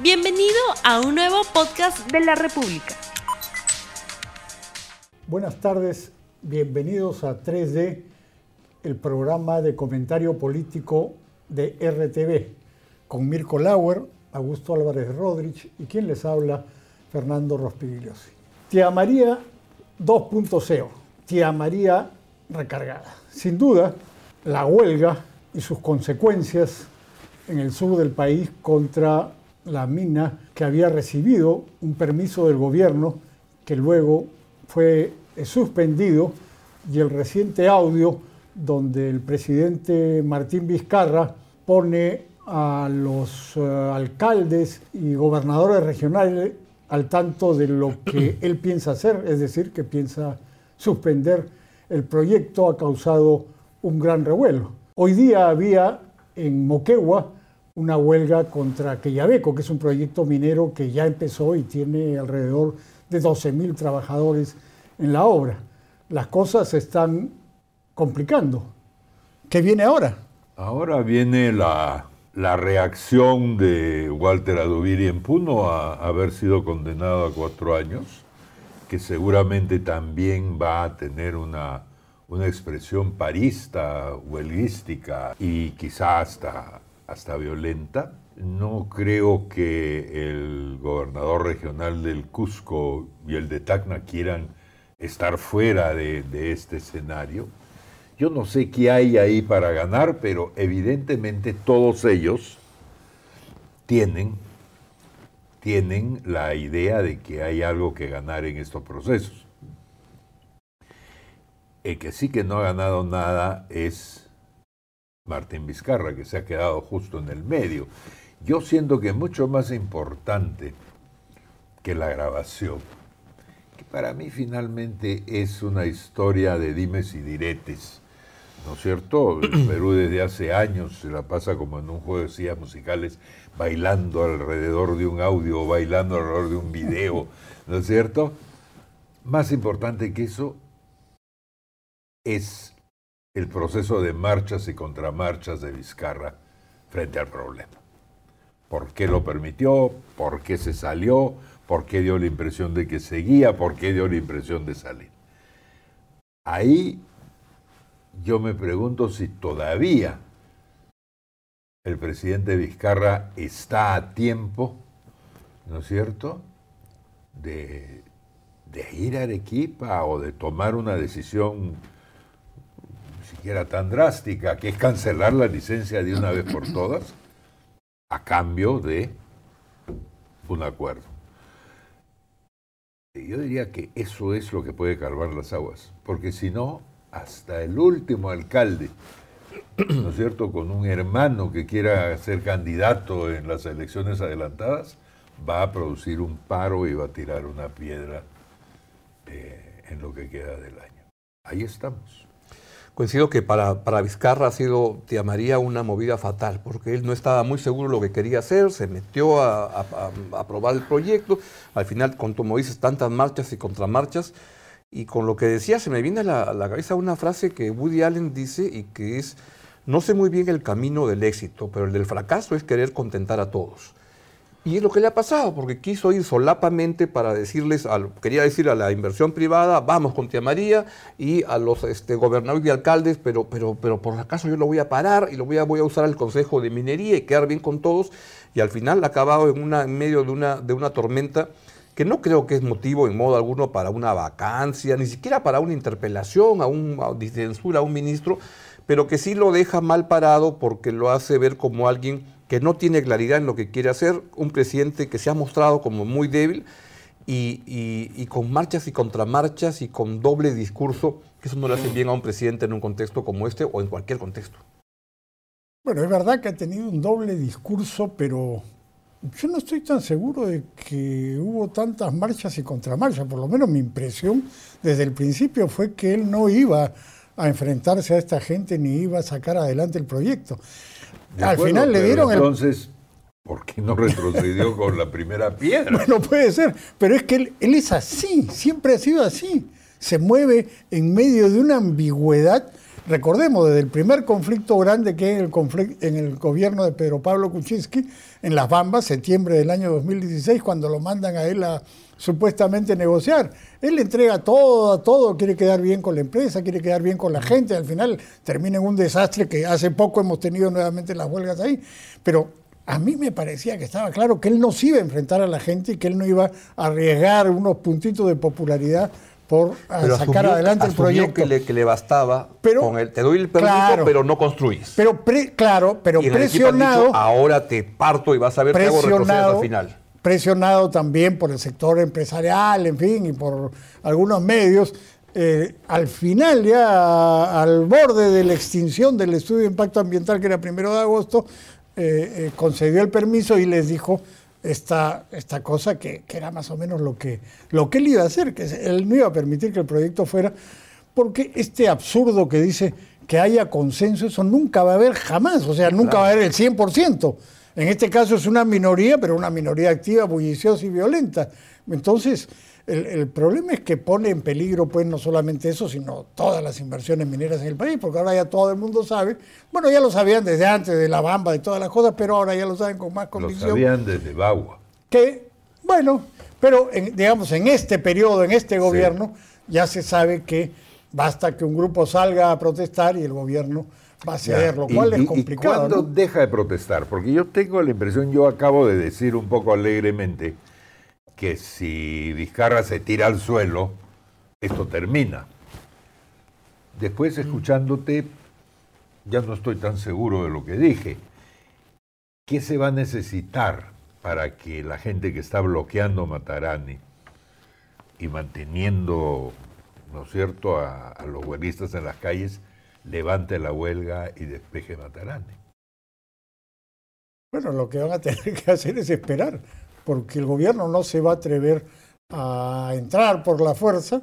Bienvenido a un nuevo podcast de la República. Buenas tardes, bienvenidos a 3D, el programa de comentario político de RTV, con Mirko Lauer, Augusto Álvarez Rodríguez y quien les habla, Fernando Rospigliosi. Tía María 2.0, Tía María recargada. Sin duda, la huelga y sus consecuencias en el sur del país contra la mina que había recibido un permiso del gobierno que luego fue suspendido y el reciente audio donde el presidente Martín Vizcarra pone a los eh, alcaldes y gobernadores regionales al tanto de lo que él piensa hacer, es decir, que piensa suspender el proyecto, ha causado un gran revuelo. Hoy día había en Moquegua una huelga contra Queyabeco, que es un proyecto minero que ya empezó y tiene alrededor de 12.000 trabajadores en la obra. Las cosas se están complicando. ¿Qué viene ahora? Ahora viene la, la reacción de Walter Adubiri en Puno a haber sido condenado a cuatro años, que seguramente también va a tener una, una expresión parista, huelguística y quizá hasta hasta violenta. No creo que el gobernador regional del Cusco y el de Tacna quieran estar fuera de, este escenario. Yo no sé qué hay ahí para ganar, pero evidentemente todos ellos tienen, tienen la idea de que hay algo que ganar en estos procesos. El que sí que no ha ganado nada es Martín Vizcarra, que se ha quedado justo en el medio. Yo siento que mucho más importante que la grabación, que para mí finalmente es una historia de dimes y diretes, ¿no es cierto? El Perú desde hace años se la pasa como en un juego de sillas musicales, bailando alrededor de un audio, bailando alrededor de un video, ¿no es cierto? Más importante que eso es el proceso de marchas y contramarchas de Vizcarra frente al problema. ¿Por qué lo permitió? ¿Por qué se salió? ¿Por qué dio la impresión de que seguía? ¿Por qué dio la impresión de salir? Ahí yo me pregunto si todavía el presidente Vizcarra está a tiempo, ¿no es cierto?, de, ir a Arequipa o de tomar una decisión siquiera tan drástica, que es cancelar la licencia de una vez por todas, a cambio de un acuerdo. Yo diría que eso es lo que puede calmar las aguas, porque si no, hasta el último alcalde, ¿no es cierto?, con un hermano que quiera ser candidato en las elecciones adelantadas, va a producir un paro y va a tirar una piedra eh, en lo que queda del año. Ahí estamos. Coincido que para, para, Vizcarra ha sido, te llamaría, una movida fatal, porque él no estaba muy seguro lo que quería hacer, se metió a, aprobar el proyecto, al final, con, como dices, tantas marchas y contramarchas, y con lo que decía se me viene a la, a la cabeza una frase que Woody Allen dice y que es, no sé muy bien el camino del éxito, pero el del fracaso es querer contentar a todos. Y es lo que le ha pasado, porque quiso ir solapamente para decirles, quería decir a la inversión privada, vamos con Tía María, y a los este, gobernadores y alcaldes, pero, pero, pero por acaso yo lo voy a parar y lo voy a, voy a usar al Consejo de Minería y quedar bien con todos. Y al final ha acabado en, una, en medio de una, de una tormenta que no creo que es motivo en modo alguno para una vacancia, ni siquiera para una interpelación, a un a censura a un ministro, pero que sí lo deja mal parado porque lo hace ver como alguien que no tiene claridad en lo que quiere hacer, un presidente que se ha mostrado como muy débil y, con marchas y contramarchas y con doble discurso, que eso no le hace bien a un presidente en un contexto como este o en cualquier contexto. Bueno, es verdad que ha tenido un doble discurso, pero yo no estoy tan seguro de que hubo tantas marchas y contramarchas. Por lo menos mi impresión desde el principio fue que él no iba a enfrentarse a esta gente ni iba a sacar adelante el proyecto. Al final le dieron entonces, ¿por qué no retrocedió con la primera piedra? Bueno, puede ser, pero es que él, él, es así, siempre ha sido así. Se mueve en medio de una ambigüedad recordemos, desde el primer conflicto grande que es el conflicto en el gobierno de Pedro Pablo Kuczynski, en Las Bambas, septiembre del año 2016, cuando lo mandan a él a supuestamente negociar. Él le entrega todo, todo, quiere quedar bien con la empresa, quiere quedar bien con la gente, al final termina en un desastre que hace poco hemos tenido nuevamente las huelgas ahí. Pero a mí me parecía que estaba claro que él no se iba a enfrentar a la gente y que él no iba a arriesgar unos puntitos de popularidad por sacar adelante el proyecto. Que le, que le bastaba pero, con el, te doy el permiso, pero no construís. Pero claro, pero presionado. ahora te parto y vas a ver qué hago retroceder al final presionado también por el sector empresarial, en fin, y por algunos medios, eh, al final, ya al borde de la extinción del estudio de impacto ambiental, que era primero de agosto, eh, eh, concedió el permiso y les dijo esta, esta cosa que, que, era más o menos lo que, lo que él iba a hacer, que él no iba a permitir que el proyecto fuera, porque este absurdo que dice que haya consenso, eso nunca va a haber jamás, o sea, nunca va a haber el 100%. En este caso es una minoría, pero una minoría activa, bulliciosa y violenta. Entonces, el, problema es que pone en peligro, pues, no solamente eso, sino todas las inversiones mineras en el país, porque ahora ya todo el mundo sabe, bueno, ya lo sabían desde antes de la bamba y todas las cosas, pero ahora ya lo saben con más convicción. Lo sabían desde Bagua. Que, bueno, pero digamos, en este periodo, en este gobierno, ya se sabe que basta que un grupo salga a protestar y el gobierno va a ceder, lo cual es complicado. ¿Y cuándo deja de protestar? Porque yo tengo la impresión, yo acabo de decir un poco alegremente, que si Vizcarra se tira al suelo, esto termina. Después, mm. escuchándote, ya no estoy tan seguro de lo que dije. ¿Qué se va a necesitar para que la gente que está bloqueando Matarani y manteniendo, ¿no es cierto?, a, a los huelistas en las calles, levante la huelga y despeje Matarani. Bueno, lo que van a tener que hacer es esperar, porque el gobierno no se va a atrever a entrar por la fuerza.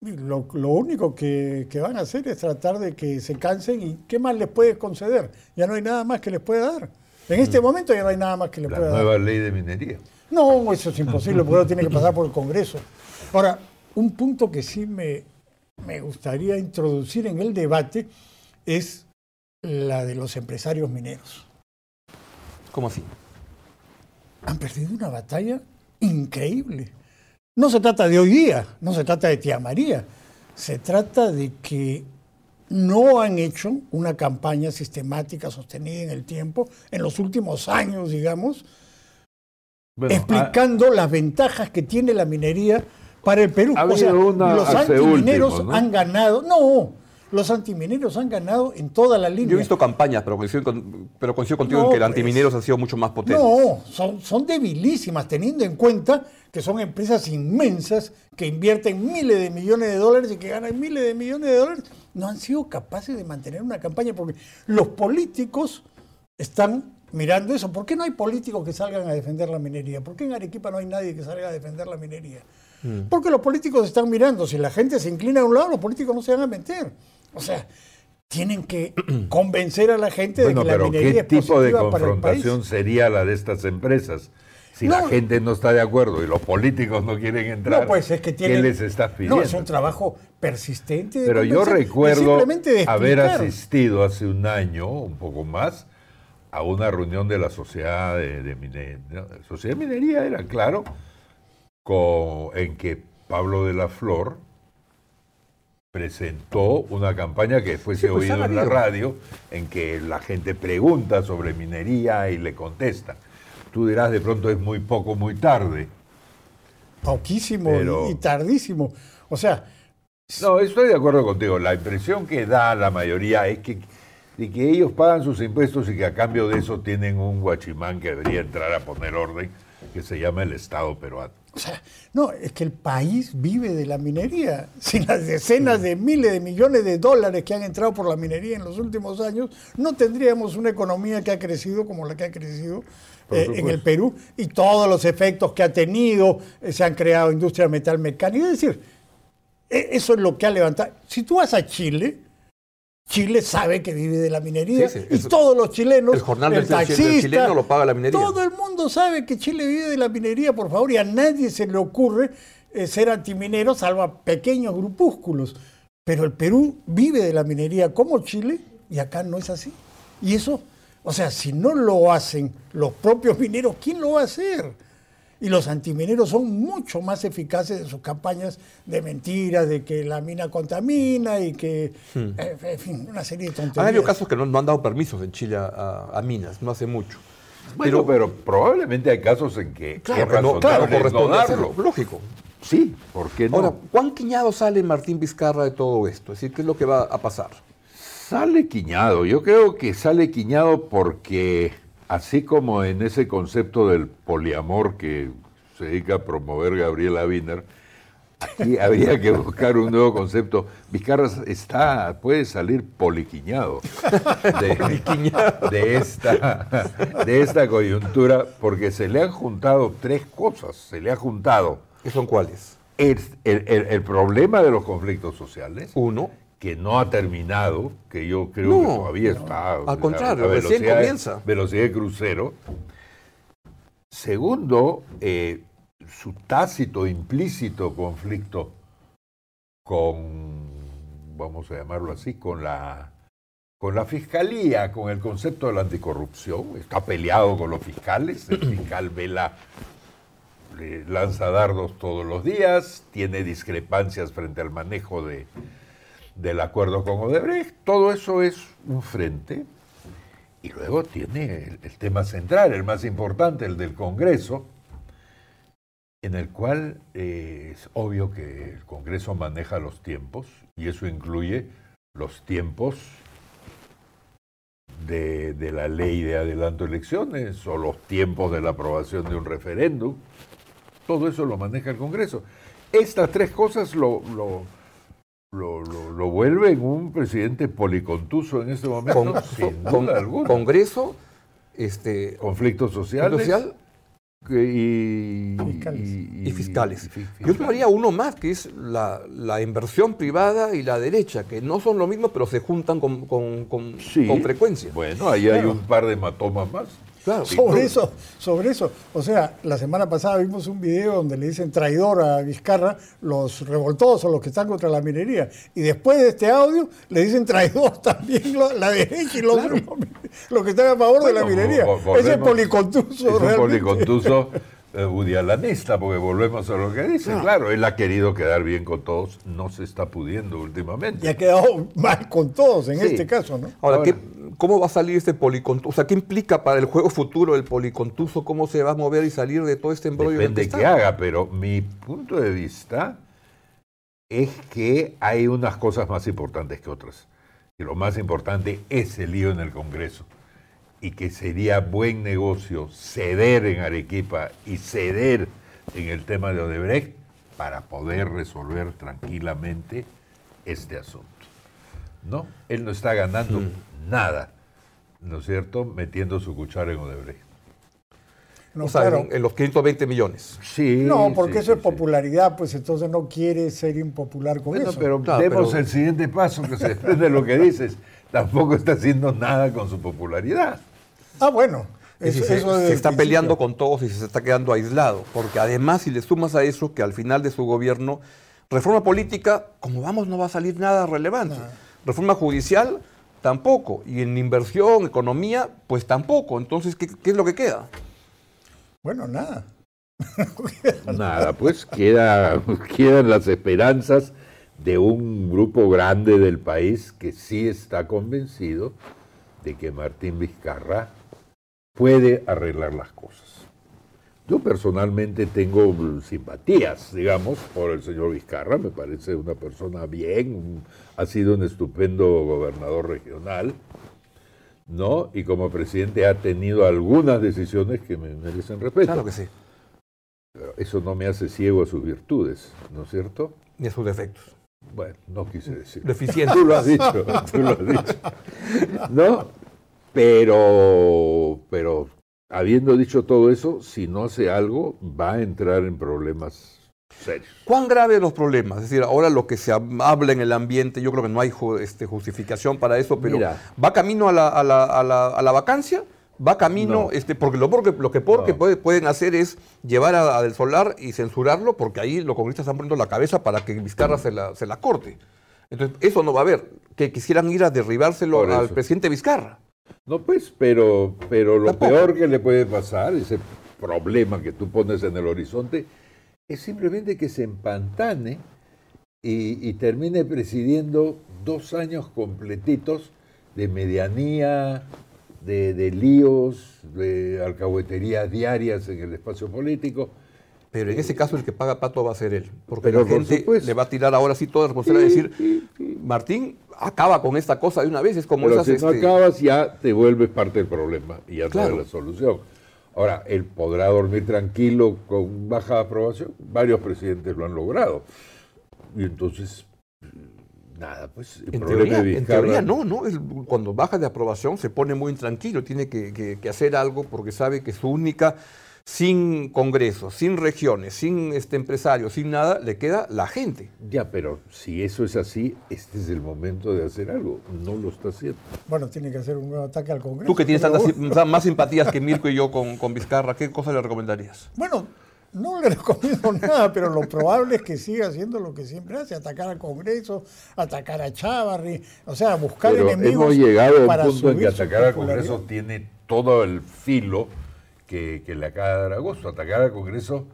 Lo, único que, van a hacer es tratar de que se cansen y ¿qué más les puede conceder? Ya no hay nada más que les pueda dar. En este mm. momento ya no hay nada más que les pueda dar. La nueva ley de minería. No, eso es imposible, porque tiene que pasar por el Congreso. Ahora, un punto que sí me, me gustaría introducir en el debate es la de los empresarios mineros. ¿Cómo así? Han perdido una batalla increíble. No se trata de hoy día, no se trata de tía María, se trata de que no han hecho una campaña sistemática sostenida en el tiempo, en los últimos años, digamos, explicando las ventajas que tiene la minería para el Perú. o sea, los antimineros han ganado. No, los antimineros han ganado en toda la línea. Yo he visto campañas, pero coincido, pero contigo en que los antimineros han sido mucho más potentes. No, son, son debilísimas, teniendo en cuenta que son empresas inmensas que invierten miles de millones de dólares y que ganan miles de millones de dólares. No han sido capaces de mantener una campaña porque los políticos están mirando eso. ¿Por qué no hay políticos que salgan a defender la minería? ¿Por qué en Arequipa no hay nadie que salga a defender la minería? Mm. Porque los políticos están mirando. Si la gente se inclina a un lado, los políticos no se van a meter. O sea, tienen que convencer a la gente de que la minería ¿qué tipo de confrontación sería la de estas empresas? Si la gente no está de acuerdo y los políticos no quieren entrar, no, pues es que ¿qué les estás pidiendo? No, es un trabajo persistente. Pero yo recuerdo haber asistido hace un año, un poco más, a una reunión de la sociedad de, minería. Sociedad de minería era, claro, en que Pablo de la Flor presentó una campaña que fuese pues, oído en la radio, en que la gente pregunta sobre minería y le contesta. Tú dirás, de pronto es muy poco, muy tarde. Poquísimo y tardísimo. O sea... No, estoy de acuerdo contigo. La impresión que da la mayoría es que, de que ellos pagan sus impuestos y que a cambio de eso tienen un guachimán que debería entrar a poner orden, que se llama el Estado peruano. O sea, no, es que el país vive de la minería. Sin las decenas de miles de millones de dólares que han entrado por la minería en los últimos años, no tendríamos una economía que ha crecido como la que ha crecido eh, en el Perú y todos los efectos que ha tenido, eh, se han creado industrias metal mecánica. Es decir, e, eso es lo que ha levantado. Si tú vas a Chile, Chile sabe que vive de la minería y todos los chilenos, el jornal del, chileno lo paga la minería. Todo el mundo sabe que Chile vive de la minería, por favor, y a nadie se le ocurre eh, ser antiminero, salvo a pequeños grupúsculos. Pero el Perú vive de la minería como Chile y acá no es así. Y eso, o sea, si no lo hacen los propios mineros, ¿quién lo va a hacer? Y los antimineros son mucho más eficaces en sus campañas de mentiras, de que la mina contamina y que, eh, en fin, una serie de tonterías. Han habido casos que no, no han dado permisos en Chile a, a minas, no hace mucho. Bueno, pero, probablemente hay casos en que Claro, no, claro, corresponde darlo. lógico. Sí, ¿por qué no? Ahora, ¿cuán quiñado sale Martín Vizcarra de todo esto? Es decir, ¿qué es lo que va a pasar? Sale quiñado. Yo creo que sale quiñado porque, así como en ese concepto del poliamor que se dedica a promover Gabriela Wiener, aquí habría que buscar un nuevo concepto. Vizcarra está, puede salir poliquiñado de, de esta, de esta coyuntura porque se le han juntado tres cosas. Se le ha juntado ¿Qué son cuáles? el, el- el- el problema de los conflictos sociales, Uno, que no ha terminado, que yo creo No, que todavía está. al contrario, recién comienza. Velocidad de crucero. Segundo, eh, su tácito, implícito conflicto con, vamos a llamarlo así, con la, con la fiscalía, con el concepto de la anticorrupción. Está peleado con los fiscales. El fiscal Vela le lanza dardos todos los días, tiene discrepancias frente al manejo de, del acuerdo con Odebrecht. Todo eso es un frente. Y luego tiene el, tema central, el más importante, el del Congreso, en el cual eh, es obvio que el Congreso maneja los tiempos, y eso incluye los tiempos de, de la ley de adelanto de elecciones o los tiempos de la aprobación de un referéndum. Todo eso lo maneja el Congreso. Estas tres cosas lo, lo, lo, lo- lo vuelven un presidente policontuso en este momento, con, sin con- duda alguna. Congreso, este, Conflictos sociales social que- y, Fiscales. y fiscales. y fi- Yo fiscales. tomaría uno más, que es la, la inversión privada y la derecha, que no son lo mismo, pero se juntan con, con- con- Sí. con frecuencia. Bueno, ahí hay un par de hematomas más. Claro. Sobre eso, sobre eso. O sea, la semana pasada vimos un video donde le dicen traidor a Vizcarra los revoltosos, los que están contra la minería. Y después de este audio le dicen traidor también lo- la derecha y los, los que están a favor de la minería. Ese es policontuso. Es un policontuso budialanista, porque volvemos a lo que dice. Claro, él ha querido quedar bien con todos, no se está pudiendo últimamente. Y ha quedado mal con todos en Sí. este caso, ¿no? Ahora, Ahora. ¿qué- ¿cómo va a salir este policontuso? O sea, ¿qué implica para el juego futuro el policontuso? ¿Cómo se va a mover y salir de todo este embrollo? Depende que qué está? haga, pero mi punto de vista es que hay unas cosas más importantes que otras. Y lo más importante es el lío en el Congreso. Y que sería buen negocio ceder en Arequipa y ceder en el tema de Odebrecht para poder resolver tranquilamente este asunto. ¿No? Él no está ganando nada, ¿no es cierto?, metiendo su cuchara en Odebrecht. No, o sea, claro. en, en los 520 millones. Sí. No, porque sí, eso sí, es sí. popularidad, pues entonces no quiere ser impopular con Bueno, eso. pero Claro, demos pero- el siguiente paso que se desprende de lo que dices. Tampoco está haciendo nada con su popularidad. Ah, bueno. Es eso- decir, se, eso se desde está el peleando con todos y se está quedando aislado. Porque además, si le sumas a eso que al final de su gobierno, reforma política, como vamos, no va a salir nada relevante. Reforma judicial, tampoco. Y en inversión, economía, pues tampoco. Entonces, ¿qué, qué es lo que queda? Bueno, nada. Nada, pues queda, quedan las esperanzas de un grupo grande del país que sí está convencido de que Martín Vizcarra puede arreglar las cosas. Yo personalmente tengo simpatías, digamos, por el señor Vizcarra, me parece una persona bien, ha sido un estupendo gobernador regional, ¿no? Y como presidente ha tenido algunas decisiones que me merecen respeto. Claro que sí. Pero eso no me hace ciego a sus virtudes, ¿no es cierto? Ni a sus defectos. Bueno, no quise decir. Deficiente. Tú lo has dicho, tú lo has dicho. ¿No? Pero, pero habiendo dicho todo eso, si no hace algo, va a entrar en problemas serios. ¿Cuán graves los problemas? Es decir, ahora lo que se hab- habla en el ambiente, yo creo que no hay este, justificación para eso, pero Mira. va camino a la, a la- a la- a la vacancia, va camino, No. este, porque lo, porque, lo que porque No. puede- pueden hacer es llevar a, a Del Solar y censurarlo, porque ahí los congresistas están poniendo la cabeza para que Vizcarra se la, se la corte. Entonces, eso no va a haber. Que quisieran ir a derribárselo al presidente Vizcarra. No, pues, pero, pero lo Tampoco. peor que le puede pasar, ese problema que tú pones en el horizonte, es simplemente que se empantane y, y termine presidiendo dos años completitos de medianía, de, de líos, de alcahueterías diarias en el espacio político. Pero en ese caso el que paga pato va a ser él. Porque Pero la gente le va a tirar ahora sí toda la responsabilidad de decir, Martín, acaba con esta cosa de una vez. Es como Pero esas, si no este, acabas, ya te vuelves parte del problema y ya Claro. no es la solución. Ahora, él podrá dormir tranquilo con baja aprobación. Varios presidentes lo han logrado. Y entonces, nada, pues el En problema teoría, de en teoría no, ¿no? Cuando baja de aprobación se pone muy intranquilo, tiene que, que- que hacer algo porque sabe que su única, sin Congreso, sin regiones, sin este empresarios, sin nada, le queda la gente. Ya, pero si eso es así, este es el momento de hacer algo. No lo está haciendo. Bueno, tiene que hacer un nuevo ataque al Congreso. Tú que tienes tantas, más simpatías que Mirko y yo con, con Vizcarra, ¿qué cosa le recomendarías? Bueno, no le recomiendo nada, pero lo probable es que siga haciendo lo que siempre hace, atacar al Congreso, atacar a Chávarri, o sea, buscar Pero enemigos hemos llegado a un punto en que atacar al. Congreso tiene todo el filo que, que le acaba de dar a gusto. Atacar al Congreso,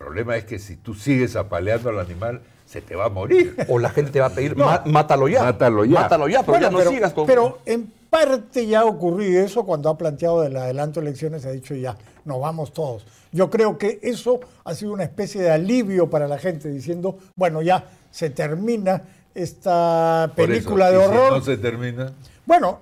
el problema es que si tú sigues apaleando al animal, se te va a morir. O la gente te va a pedir, "Ma- mátalo ya. Mátalo ya. Mátalo ya, pero Bueno, ya no pero, sigas con... pero en parte ya ha ocurrido eso cuando ha planteado el adelanto de elecciones, ha dicho ya, nos vamos todos. Yo creo que eso ha sido una especie de alivio para la gente, diciendo, bueno, ya se termina esta Por eso, película y de si horror. no se termina. Bueno,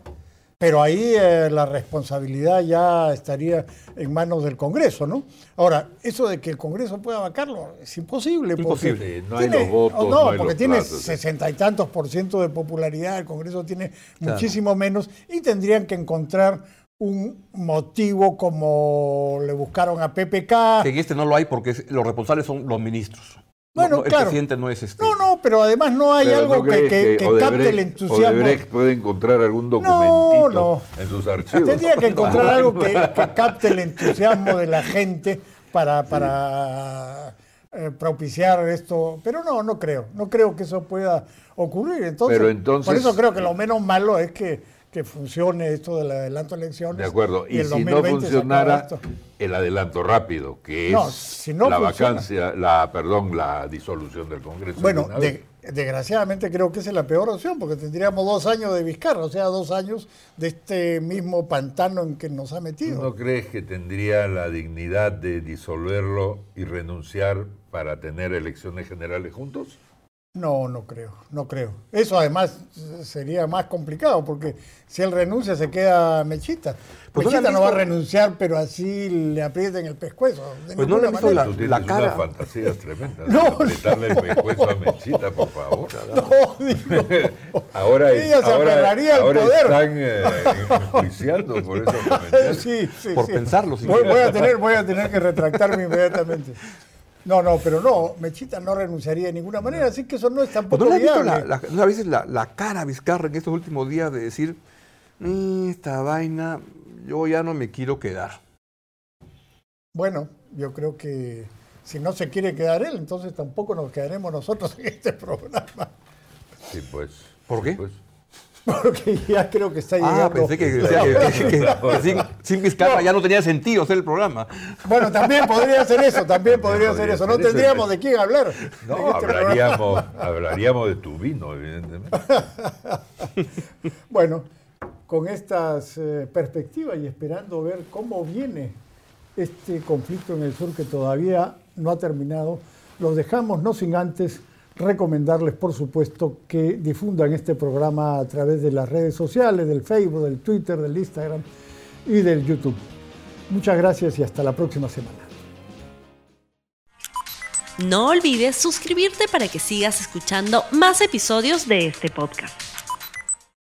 pero ahí eh, la responsabilidad ya estaría en manos del Congreso, ¿no? Ahora, eso de que el Congreso pueda vacarlo es imposible. Imposible. No hay los votos, oh, no hay porque tiene sesenta y tantos por ciento de popularidad, el Congreso tiene Claro. muchísimo menos y tendrían que encontrar un motivo como le buscaron a PPK. En este no lo hay porque los responsables son los ministros. No, Bueno, no, el claro. presidente no es este. No, no, pero además no hay Pero algo ¿no que, que- que Odebrecht- capte el entusiasmo. Odebrecht puede encontrar algún documentito no. en sus archivos. Tendría que encontrar algo que, que capte el entusiasmo de la gente para, para eh, propiciar esto. Pero no, no creo. No creo que eso pueda ocurrir. Entonces, Pero entonces- por eso creo que lo menos malo es que, que funcione esto del adelanto de elecciones. De acuerdo. Y, el si no 2020 se acaba funcionara el adelanto rápido, que es No, si no la funciona. vacancia, la, perdón, la disolución del Congreso. Bueno, de- desgraciadamente creo que esa es la peor opción, porque tendríamos dos años de Vizcarra, o sea, dos años de este mismo pantano en que nos ha ¿Tú metido. no crees que tendría la dignidad de disolverlo y renunciar para tener elecciones generales juntos? No, no creo, no creo. Eso además sería más complicado, porque si él renuncia se queda Mechita. Pues no Mechita han no va a renunciar, pero así le aprieten el pescuezo. de Pues no le han visto tienes La unas cara. fantasías tremendas. No, apretarle el pescuezo a Menchita, por favor. No, digo, Ahora, es- Ella se ahora, al ahora poder. están eh, enjuiciando por comentarios. sí, sí, Por sí. pensarlo, Voy, voy a tener, voy a tener que retractarme inmediatamente. No, no, pero no, Mechita no renunciaría de ninguna manera, así que eso no es tampoco ¿No le has visto la, la- no, a veces la, la cara a Vizcarra en estos últimos días de decir, "Mm, esta vaina, yo ya no me quiero quedar? Bueno, yo creo que si no se quiere quedar él, entonces tampoco nos quedaremos nosotros en este programa, Sí, pues. ¿Por qué? Pues, porque ya creo que está llegando. Ah, pensé que, decía que- que- que- que sin, sin Vizcarra ya no tenía sentido hacer el programa. Bueno, también podría ser eso, también podría ser eso. No tendríamos de quién hablar. no, este programa. hablaríamos, hablaríamos de tu vino, evidentemente. Bueno, con estas eh, perspectivas y esperando ver cómo viene este conflicto en el sur que todavía no ha terminado, los dejamos no sin antes recomendarles, por supuesto, que difundan este programa a través de las redes sociales, del Facebook, del Twitter, del Instagram y del YouTube. Muchas gracias y hasta la próxima semana. No olvides suscribirte para que sigas escuchando más episodios de este podcast.